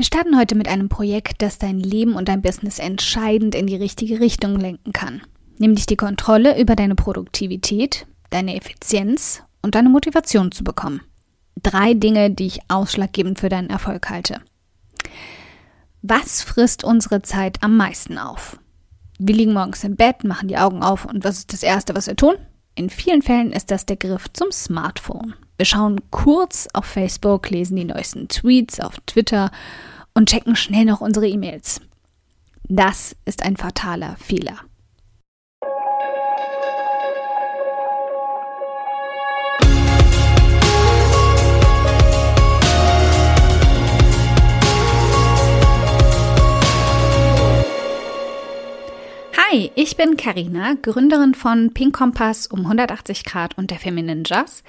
Wir starten heute mit einem Projekt, das dein Leben und dein Business entscheidend in die richtige Richtung lenken kann. Nämlich die Kontrolle über deine Produktivität, deine Effizienz und deine Motivation zu bekommen. Drei Dinge, die ich ausschlaggebend für deinen Erfolg halte. Was frisst unsere Zeit am meisten auf? Wir liegen morgens im Bett, machen die Augen auf und was ist das Erste, was wir tun? In vielen Fällen ist das der Griff zum Smartphone. Wir schauen kurz auf Facebook, lesen die neuesten Tweets auf Twitter und checken schnell noch unsere E-Mails. Das ist ein fataler Fehler. Hi, ich bin Karina, Gründerin von Pink Kompass um 180 Grad und der Feminine Jazz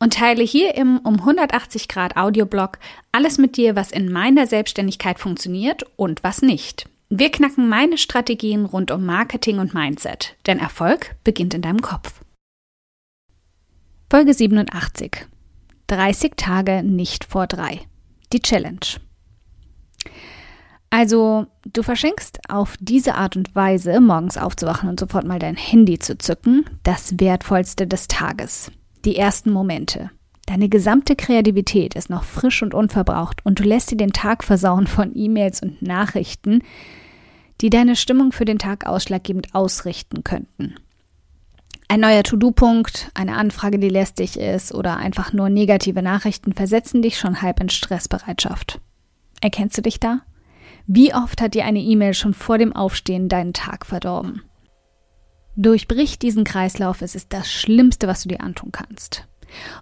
und teile hier im um 180 Grad Audioblog alles mit dir, was in meiner Selbstständigkeit funktioniert und was nicht. Wir knacken meine Strategien rund um Marketing und Mindset, denn Erfolg beginnt in deinem Kopf. Folge 87. 30 Tage nicht vor drei. Die Challenge. Also, du verschenkst auf diese Art und Weise, morgens aufzuwachen und sofort mal dein Handy zu zücken, das Wertvollste des Tages die ersten Momente. Deine gesamte Kreativität ist noch frisch und unverbraucht und du lässt dir den Tag versauen von E-Mails und Nachrichten, die deine Stimmung für den Tag ausschlaggebend ausrichten könnten. Ein neuer To-Do-Punkt, eine Anfrage, die lästig ist oder einfach nur negative Nachrichten versetzen dich schon halb in Stressbereitschaft. Erkennst du dich da? Wie oft hat dir eine E-Mail schon vor dem Aufstehen deinen Tag verdorben? Durchbrich diesen Kreislauf, es ist das Schlimmste, was du dir antun kannst.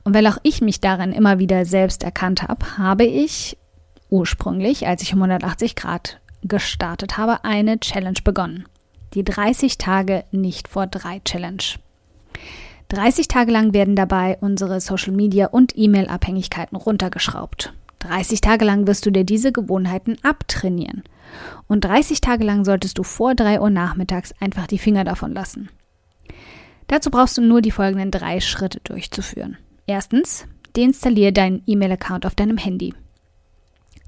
Und weil auch ich mich darin immer wieder selbst erkannt habe, habe ich ursprünglich, als ich um 180 Grad gestartet habe, eine Challenge begonnen. Die 30 Tage nicht vor drei Challenge. 30 Tage lang werden dabei unsere Social Media und E-Mail-Abhängigkeiten runtergeschraubt. 30 Tage lang wirst du dir diese Gewohnheiten abtrainieren. Und 30 Tage lang solltest du vor 3 Uhr nachmittags einfach die Finger davon lassen. Dazu brauchst du nur die folgenden drei Schritte durchzuführen. Erstens, deinstalliere deinen E-Mail-Account auf deinem Handy.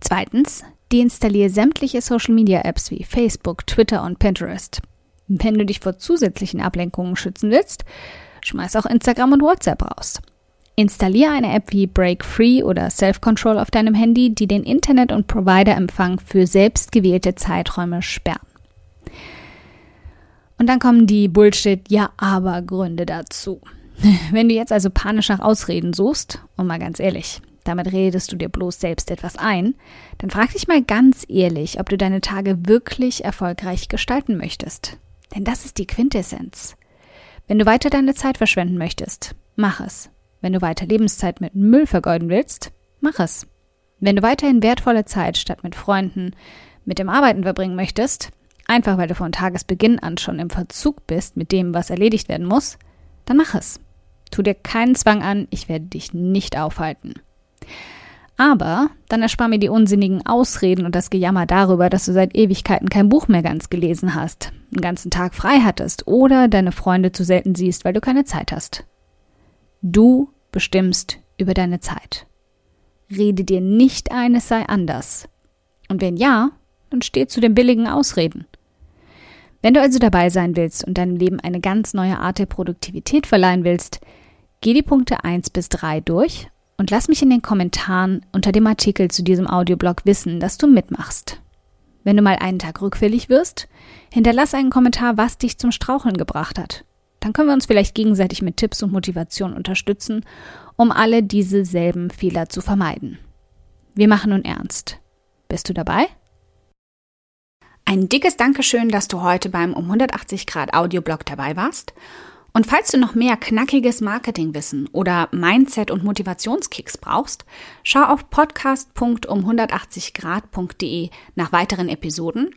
Zweitens, deinstalliere sämtliche Social-Media-Apps wie Facebook, Twitter und Pinterest. Wenn du dich vor zusätzlichen Ablenkungen schützen willst, schmeiß auch Instagram und WhatsApp raus. Installiere eine App wie Break Free oder Self Control auf deinem Handy, die den Internet- und Provider-Empfang für selbstgewählte Zeiträume sperren. Und dann kommen die Bullshit-Ja-Aber-Gründe dazu. Wenn du jetzt also panisch nach Ausreden suchst, und mal ganz ehrlich, damit redest du dir bloß selbst etwas ein, dann frag dich mal ganz ehrlich, ob du deine Tage wirklich erfolgreich gestalten möchtest. Denn das ist die Quintessenz. Wenn du weiter deine Zeit verschwenden möchtest, mach es. Wenn du weiter Lebenszeit mit Müll vergeuden willst, mach es. Wenn du weiterhin wertvolle Zeit statt mit Freunden mit dem Arbeiten verbringen möchtest, einfach weil du von Tagesbeginn an schon im Verzug bist mit dem, was erledigt werden muss, dann mach es. Tu dir keinen Zwang an, ich werde dich nicht aufhalten. Aber dann erspar mir die unsinnigen Ausreden und das Gejammer darüber, dass du seit Ewigkeiten kein Buch mehr ganz gelesen hast, einen ganzen Tag frei hattest oder deine Freunde zu selten siehst, weil du keine Zeit hast. Du bestimmst über deine Zeit. Rede dir nicht ein, es sei anders. Und wenn ja, dann steh zu den billigen Ausreden. Wenn du also dabei sein willst und deinem Leben eine ganz neue Art der Produktivität verleihen willst, geh die Punkte 1 bis 3 durch und lass mich in den Kommentaren unter dem Artikel zu diesem Audioblog wissen, dass du mitmachst. Wenn du mal einen Tag rückfällig wirst, hinterlass einen Kommentar, was dich zum Straucheln gebracht hat. Dann können wir uns vielleicht gegenseitig mit Tipps und Motivation unterstützen, um alle diese selben Fehler zu vermeiden. Wir machen nun ernst. Bist du dabei? Ein dickes Dankeschön, dass du heute beim um 180 Grad Audioblog dabei warst. Und falls du noch mehr knackiges Marketingwissen oder Mindset- und Motivationskicks brauchst, schau auf podcast.um180grad.de nach weiteren Episoden